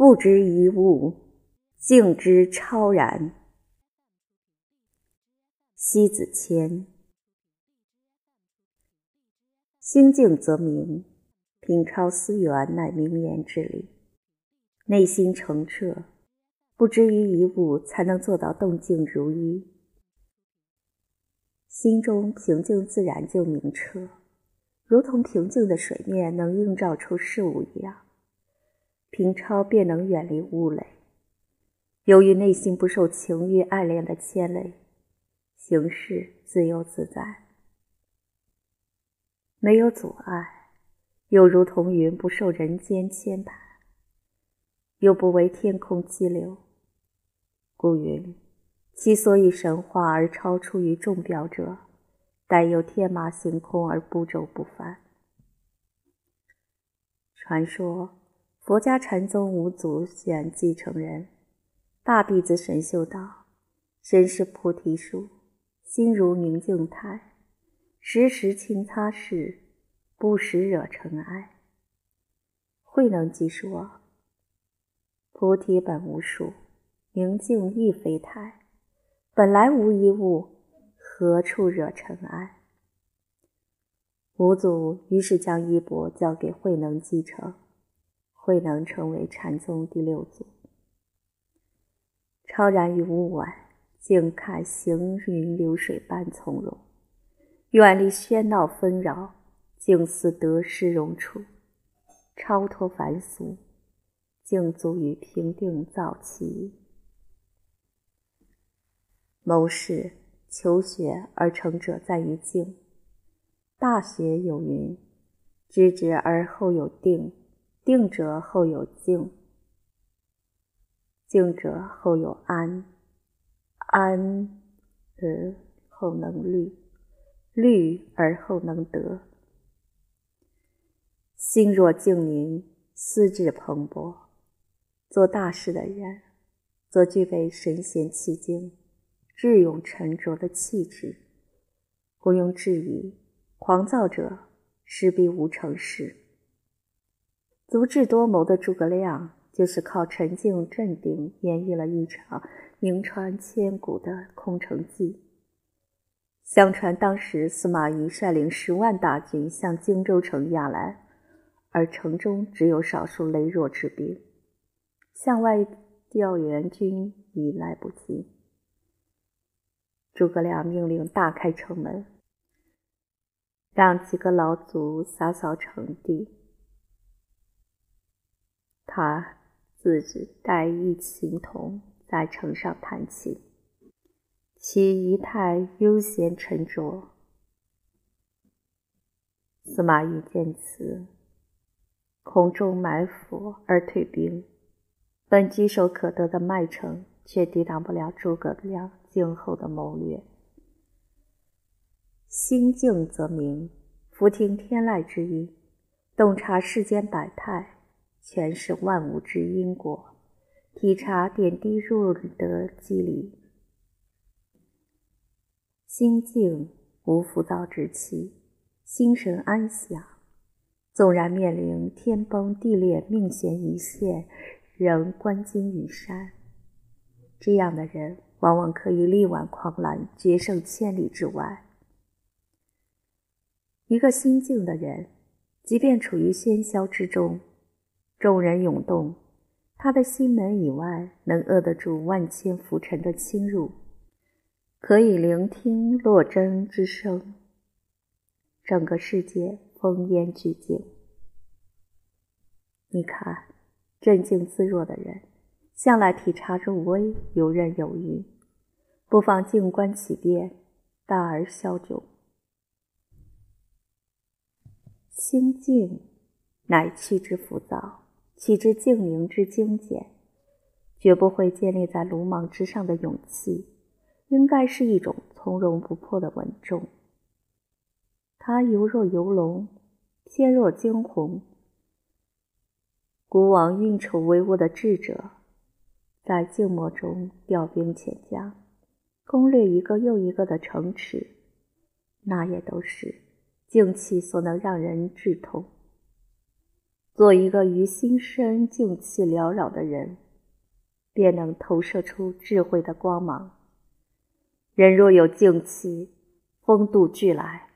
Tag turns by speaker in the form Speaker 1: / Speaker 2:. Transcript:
Speaker 1: 不知一物，静之超然。西子谦，心静则明，品超思源，乃明言之理。内心澄澈，不知于一物，才能做到动静如一。心中平静自然就明澈，如同平静的水面能映照出事物一样。平超便能远离物累。由于内心不受情欲爱恋的牵累，行事自由自在，没有阻碍，又如同云不受人间牵绊，又不为天空激流。故云。其所以神话而超出于众表者，但有天马行空而不周不凡。传说佛家禅宗五祖选继承人，大弟子神秀道：“身是菩提树，心如明镜台，时时勤擦拭，不时惹尘埃。”慧能即说：“菩提本无树，明镜亦非台。”本来无一物，何处惹尘埃？五祖于是将衣钵交给慧能继承，慧能成为禅宗第六祖。超然于物外，静看行云流水般从容；远离喧闹纷扰，静思得失容处，超脱凡俗，静足于平定躁气。谋事求学而成者在于静。大学有云：“知止而后有定，定者后有静，静者后有安，安而后能虑，虑而后能得。心若静宁，思志蓬勃，做大事的人，则具备神闲气静。”智勇沉着的气质，毋庸置疑。狂躁者势必无成事。足智多谋的诸葛亮，就是靠沉静镇定，演绎了一场名传千古的空城计。相传当时司马懿率领十万大军向荆州城压来，而城中只有少数羸弱之兵，向外调援军已来不及。诸葛亮命令大开城门，让几个老卒洒扫城地。他自己带一琴童在城上弹琴，其仪态悠闲沉着。司马懿见此，空中埋伏而退兵，本棘手可得的麦城，却抵挡不了诸葛亮。静候的谋略，心静则明，福听天籁之音，洞察世间百态，诠释万物之因果，体察点滴入的机理。心静无浮躁之气，心神安详，纵然面临天崩地裂、命悬一线，仍观金云山。这样的人。往往可以力挽狂澜，决胜千里之外。一个心静的人，即便处于喧嚣之中，众人涌动，他的心门以外能遏得住万千浮尘的侵入，可以聆听落针之声。整个世界烽烟俱静。你看，镇静自若的人。向来体察入微，游刃有余，不妨静观其变，大而消久。心静，乃气之浮躁；岂知静宁之精简，绝不会建立在鲁莽之上的勇气，应该是一种从容不迫的稳重。他犹若游龙，翩若惊鸿。古往运筹帷幄的智者。在静默中调兵遣将，攻略一个又一个的城池，那也都是静气所能让人志同。做一个于心生静气缭绕的人，便能投射出智慧的光芒。人若有静气，风度俱来，